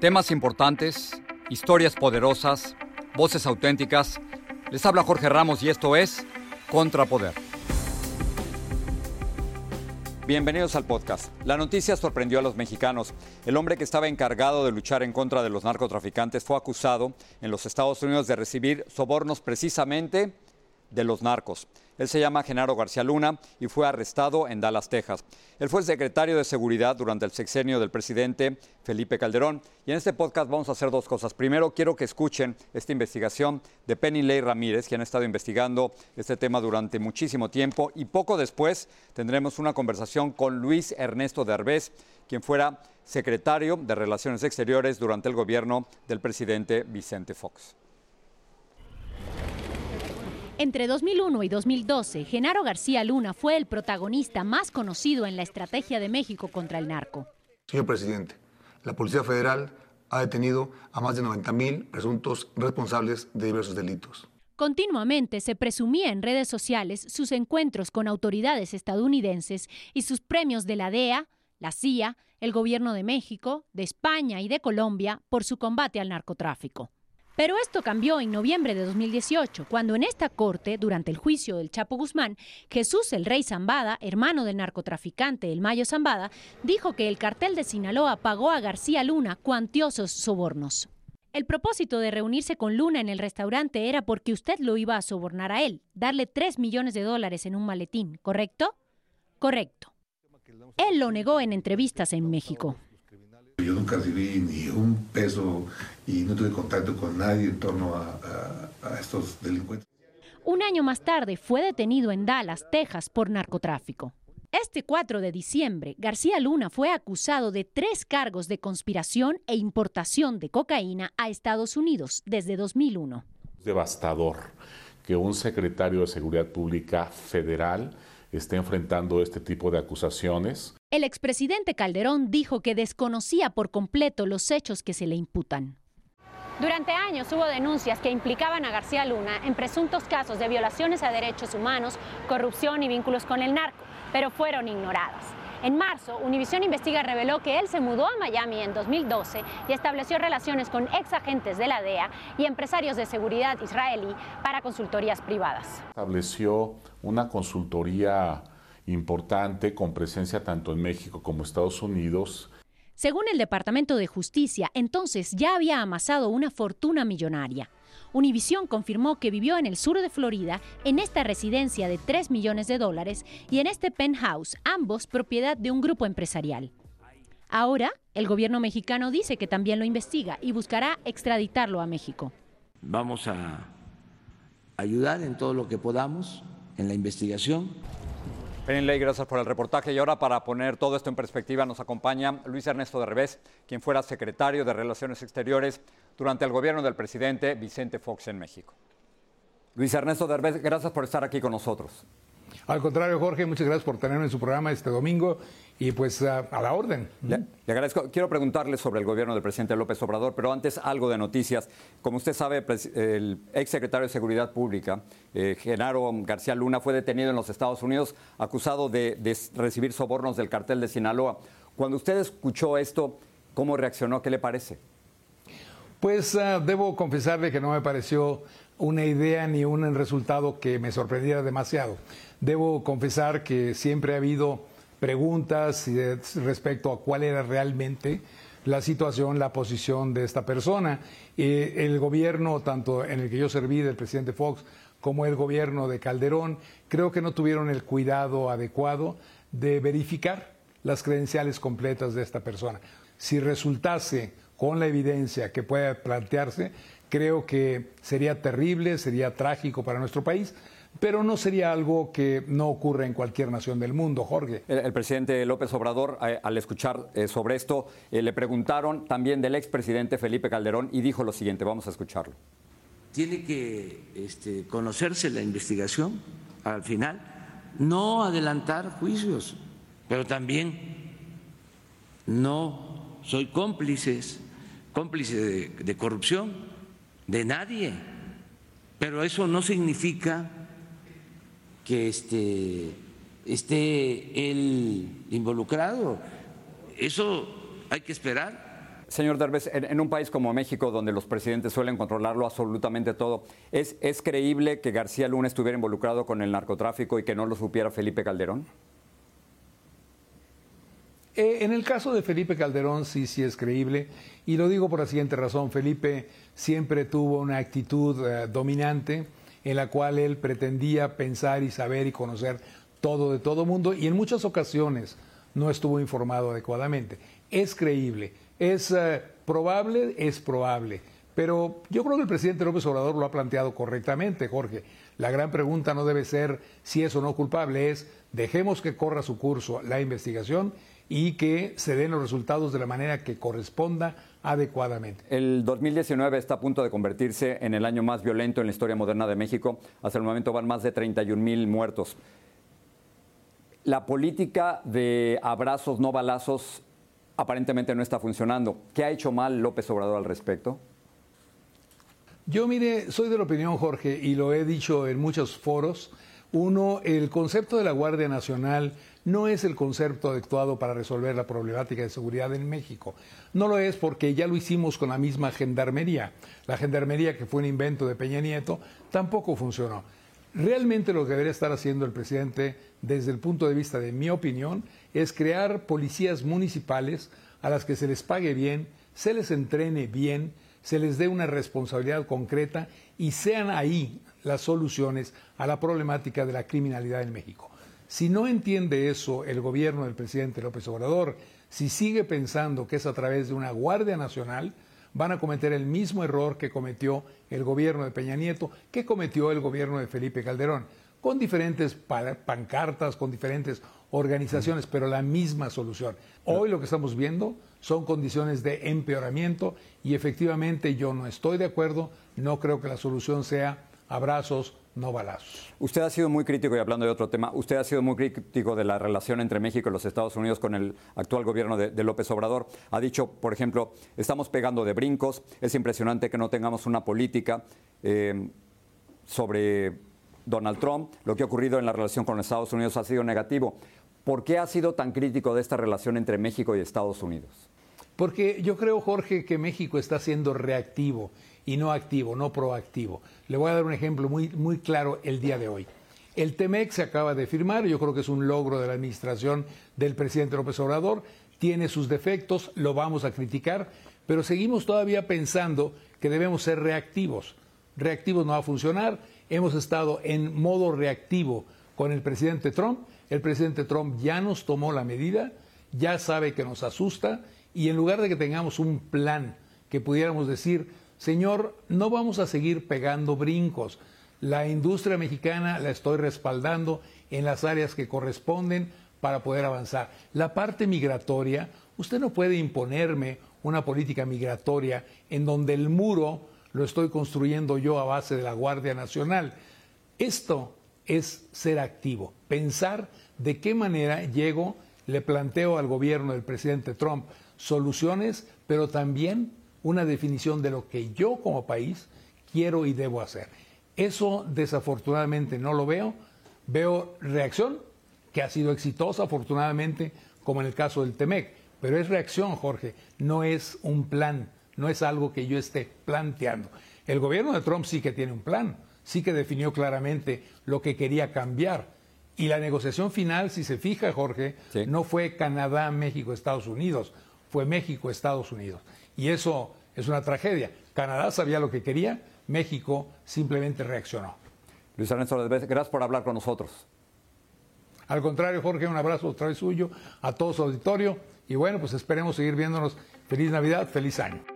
Temas importantes, historias poderosas, voces auténticas. Les habla Jorge Ramos y esto es Contrapoder. Bienvenidos al podcast. La noticia sorprendió a los mexicanos. El hombre que estaba encargado de luchar en contra de los narcotraficantes fue acusado en los Estados Unidos de recibir sobornos precisamente de los narcos. Él se llama Genaro García Luna y fue arrestado en Dallas, Texas. Él fue secretario de Seguridad durante el sexenio del presidente Felipe Calderón. Y en este podcast vamos a hacer dos cosas. Primero, quiero que escuchen esta investigación de Penny Ley Ramírez, quien ha estado investigando este tema durante muchísimo tiempo. Y poco después tendremos una conversación con Luis Ernesto Derbez, quien fuera secretario de Relaciones Exteriores durante el gobierno del presidente Vicente Fox. Entre 2001 y 2012, Genaro García Luna fue el protagonista más conocido en la estrategia de México contra el narco. Señor presidente, la Policía Federal ha detenido a más de 90.000 presuntos responsables de diversos delitos. Continuamente se presumía en redes sociales sus encuentros con autoridades estadounidenses y sus premios de la DEA, la CIA, el Gobierno de México, de España y de Colombia por su combate al narcotráfico. Pero esto cambió en noviembre de 2018, cuando en esta corte, durante el juicio del Chapo Guzmán, Jesús el Rey Zambada, hermano del narcotraficante El Mayo Zambada, dijo que el cartel de Sinaloa pagó a García Luna cuantiosos sobornos. El propósito de reunirse con Luna en el restaurante era porque usted lo iba a sobornar a él, darle 3 millones de dólares en un maletín, ¿correcto? Correcto. Él lo negó en entrevistas en México. Yo nunca recibí ni un peso y no tuve contacto con nadie en torno a, a estos delincuentes. Un año más tarde fue detenido en Dallas, Texas, por narcotráfico. Este 4 de diciembre, García Luna fue acusado de tres cargos de conspiración e importación de cocaína a Estados Unidos desde 2001. Devastador que un secretario de Seguridad Pública federal esté enfrentando este tipo de acusaciones. El expresidente Calderón dijo que desconocía por completo los hechos que se le imputan. Durante años hubo denuncias que implicaban a García Luna en presuntos casos de violaciones a derechos humanos, corrupción y vínculos con el narco, pero fueron ignoradas. En marzo, Univision Investiga reveló que él se mudó a Miami en 2012 y estableció relaciones con ex agentes de la DEA y empresarios de seguridad israelí para consultorías privadas. Estableció una consultoría importante con presencia tanto en México como Estados Unidos. Según el Departamento de Justicia, entonces ya había amasado una fortuna millonaria. Univision confirmó que vivió en el sur de Florida, en esta residencia de 3 millones de dólares y en este penthouse, ambos propiedad de un grupo empresarial. Ahora, el gobierno mexicano dice que también lo investiga y buscará extraditarlo a México. Vamos a ayudar en todo lo que podamos en la investigación. Ley, gracias por el reportaje. Y ahora, para poner todo esto en perspectiva, nos acompaña Luis Ernesto de Revés, quien fuera secretario de Relaciones Exteriores durante el gobierno del presidente Vicente Fox en México. Luis Ernesto de Revés, gracias por estar aquí con nosotros. Al contrario, Jorge, muchas gracias por tenerme en su programa este domingo y pues a, la orden. Le, agradezco. Quiero preguntarle sobre el gobierno del presidente López Obrador, pero antes algo de noticias. Como usted sabe, el ex secretario de Seguridad Pública, eh, Genaro García Luna, fue detenido en los Estados Unidos acusado de, recibir sobornos del cartel de Sinaloa. Cuando usted escuchó esto, ¿cómo reaccionó? ¿Qué le parece? Pues ah, debo confesarle que no me pareció una idea ni un resultado que me sorprendiera demasiado. Debo confesar que siempre ha habido preguntas respecto a cuál era realmente la situación, la posición de esta persona. Eh, el gobierno, tanto en el que yo serví del presidente Fox como el gobierno de Calderón, creo que no tuvieron el cuidado adecuado de verificar las credenciales completas de esta persona. Si resultase con la evidencia que pueda plantearse, creo que sería terrible, sería trágico para nuestro país, pero no sería algo que no ocurra en cualquier nación del mundo, Jorge. El, presidente López Obrador, eh, al escuchar eh, sobre esto, eh, le preguntaron también del expresidente Felipe Calderón y dijo lo siguiente, vamos a escucharlo. Tiene que este, conocerse la investigación al final, no adelantar juicios, pero también no soy cómplices, cómplice de corrupción de nadie, pero eso no significa que este, esté él involucrado. Eso hay que esperar. Señor Derbez, en, un país como México, donde los presidentes suelen controlarlo absolutamente todo, ¿es, ¿es creíble que García Luna estuviera involucrado con el narcotráfico y que no lo supiera Felipe Calderón? Eh, en el caso de Felipe Calderón sí, sí es creíble, y lo digo por la siguiente razón. Felipe siempre tuvo una actitud eh, dominante en la cual él pretendía pensar y saber y conocer todo de todo mundo y en muchas ocasiones no estuvo informado adecuadamente. Es creíble, es eh, probable, es probable. Pero yo creo que el presidente López Obrador lo ha planteado correctamente, Jorge. La gran pregunta no debe ser si es o no culpable, es dejemos que corra su curso la investigación y que se den los resultados de la manera que corresponda adecuadamente. El 2019 está a punto de convertirse en el año más violento en la historia moderna de México. Hasta el momento van más de 31 mil muertos. La política de abrazos, no balazos, aparentemente no está funcionando. ¿Qué ha hecho mal López Obrador al respecto? Yo, mire, soy de la opinión, Jorge, y lo he dicho en muchos foros. Uno, el concepto de la Guardia Nacional no es el concepto adecuado para resolver la problemática de seguridad en México. No lo es porque ya lo hicimos con la misma gendarmería. La gendarmería, que fue un invento de Peña Nieto, tampoco funcionó. Realmente lo que debería estar haciendo el presidente, desde el punto de vista de mi opinión, es crear policías municipales a las que se les pague bien, se les entrene bien, se les dé una responsabilidad concreta y sean ahí las soluciones a la problemática de la criminalidad en México. Si no entiende eso el gobierno del presidente López Obrador, si sigue pensando que es a través de una Guardia Nacional, van a cometer el mismo error que cometió el gobierno de Peña Nieto, que cometió el gobierno de Felipe Calderón, con diferentes pancartas, con diferentes organizaciones, pero la misma solución. Hoy lo que estamos viendo son condiciones de empeoramiento y efectivamente yo no estoy de acuerdo, no creo que la solución sea abrazos, no balazos. Usted ha sido muy crítico, y hablando de otro tema, usted ha sido muy crítico de la relación entre México y los Estados Unidos con el actual gobierno de, López Obrador. Ha dicho, por ejemplo, estamos pegando de brincos, es impresionante que no tengamos una política eh, sobre Donald Trump, lo que ha ocurrido en la relación con los Estados Unidos ha sido negativo. ¿Por qué ha sido tan crítico de esta relación entre México y Estados Unidos? Porque yo creo, Jorge, que México está siendo reactivo y no activo, no proactivo. Le voy a dar un ejemplo muy, muy claro el día de hoy. El TEMEC se acaba de firmar, yo creo que es un logro de la administración del presidente López Obrador, tiene sus defectos, lo vamos a criticar, pero seguimos todavía pensando que debemos ser reactivos. reactivos no va a funcionar. Hemos estado en modo reactivo con el presidente Trump. El presidente Trump ya nos tomó la medida, ya sabe que nos asusta y en lugar de que tengamos un plan que pudiéramos decir, señor, no vamos a seguir pegando brincos. La industria mexicana la estoy respaldando en las áreas que corresponden para poder avanzar. La parte migratoria, usted no puede imponerme una política migratoria en donde el muro lo estoy construyendo yo a base de la Guardia Nacional. Esto es ser activo, pensar de qué manera llego, le planteo al gobierno del presidente Trump soluciones, pero también una definición de lo que yo como país quiero y debo hacer. Eso desafortunadamente no lo veo. Veo reacción, que ha sido exitosa afortunadamente, como en el caso del TEMEC, pero es reacción, Jorge, no es un plan, no es algo que yo esté planteando. El gobierno de Trump sí que tiene un plan, sí que definió claramente lo que quería cambiar. Y la negociación final, si se fija, Jorge, no fue Canadá, México, Estados Unidos, fue México, Estados Unidos. Y eso es una tragedia. Canadá sabía lo que quería, México simplemente reaccionó. Luis Ernesto, gracias por hablar con nosotros. Al contrario, Jorge, un abrazo otra vez suyo a todo su auditorio y bueno, pues esperemos seguir viéndonos. Feliz Navidad, feliz año.